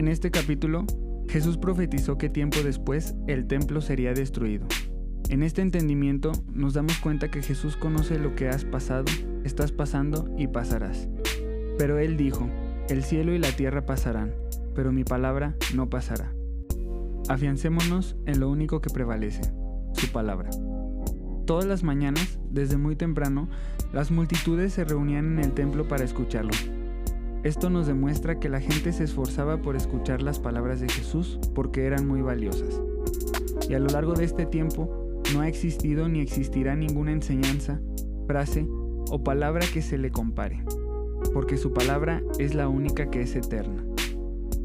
En este capítulo, Jesús profetizó que tiempo después el templo sería destruido. En este entendimiento nos damos cuenta que Jesús conoce lo que has pasado, estás pasando y pasarás. Pero Él dijo, el cielo y la tierra pasarán, pero mi palabra no pasará. Afiancémonos en lo único que prevalece, su palabra. Todas las mañanas, desde muy temprano, las multitudes se reunían en el templo para escucharlo. Esto nos demuestra que la gente se esforzaba por escuchar las palabras de Jesús porque eran muy valiosas. Y a lo largo de este tiempo, no ha existido ni existirá ninguna enseñanza, frase o palabra que se le compare, porque su palabra es la única que es eterna.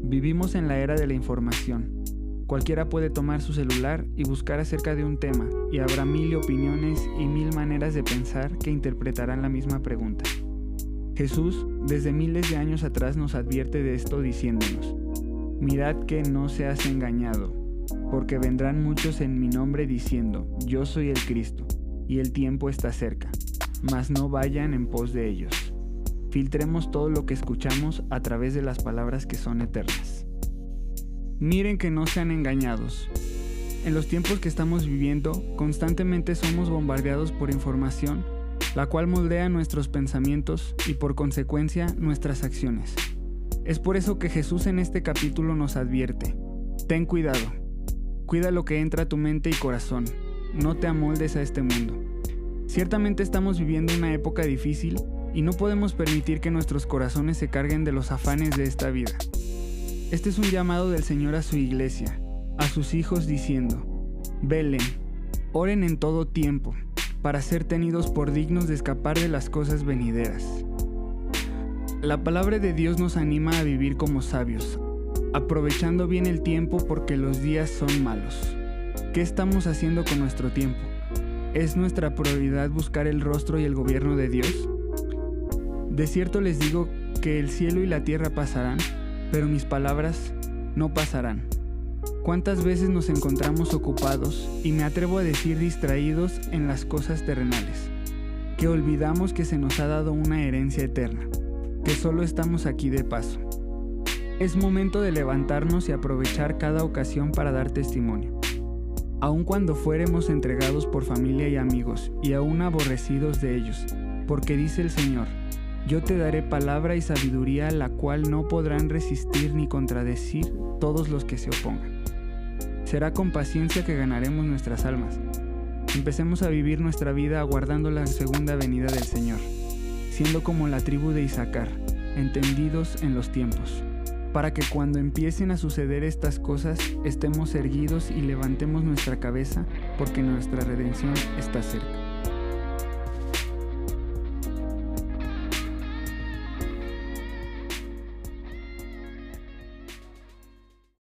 Vivimos en la era de la información, Cualquiera puede tomar su celular y buscar acerca de un tema, y habrá mil opiniones y mil maneras de pensar que interpretarán la misma pregunta. Jesús, desde miles de años atrás, nos advierte de esto diciéndonos, Mirad que no seas engañado, porque vendrán muchos en mi nombre diciendo, Yo soy el Cristo, y el tiempo está cerca, mas no vayan en pos de ellos. Filtremos todo lo que escuchamos a través de las palabras que son eternas. Miren que no sean engañados. En los tiempos que estamos viviendo, constantemente somos bombardeados por información, la cual moldea nuestros pensamientos y por consecuencia nuestras acciones. Es por eso que Jesús en este capítulo nos advierte, ten cuidado, cuida lo que entra a tu mente y corazón, no te amoldes a este mundo. Ciertamente estamos viviendo una época difícil y no podemos permitir que nuestros corazones se carguen de los afanes de esta vida. Este es un llamado del Señor a su iglesia, a sus hijos diciendo, velen, oren en todo tiempo, para ser tenidos por dignos de escapar de las cosas venideras. La palabra de Dios nos anima a vivir como sabios, aprovechando bien el tiempo porque los días son malos. ¿Qué estamos haciendo con nuestro tiempo? ¿Es nuestra prioridad buscar el rostro y el gobierno de Dios? De cierto les digo que el cielo y la tierra pasarán, pero mis palabras no pasarán. ¿Cuántas veces nos encontramos ocupados, y me atrevo a decir distraídos en las cosas terrenales, que olvidamos que se nos ha dado una herencia eterna, que solo estamos aquí de paso? Es momento de levantarnos y aprovechar cada ocasión para dar testimonio. Aun cuando fuéremos entregados por familia y amigos, y aún aborrecidos de ellos, porque dice el Señor, yo te daré palabra y sabiduría la cual no podrán resistir ni contradecir todos los que se opongan. Será con paciencia que ganaremos nuestras almas. Empecemos a vivir nuestra vida aguardando la segunda venida del Señor, siendo como la tribu de Isaacar, entendidos en los tiempos, para que cuando empiecen a suceder estas cosas estemos erguidos y levantemos nuestra cabeza porque nuestra redención está cerca.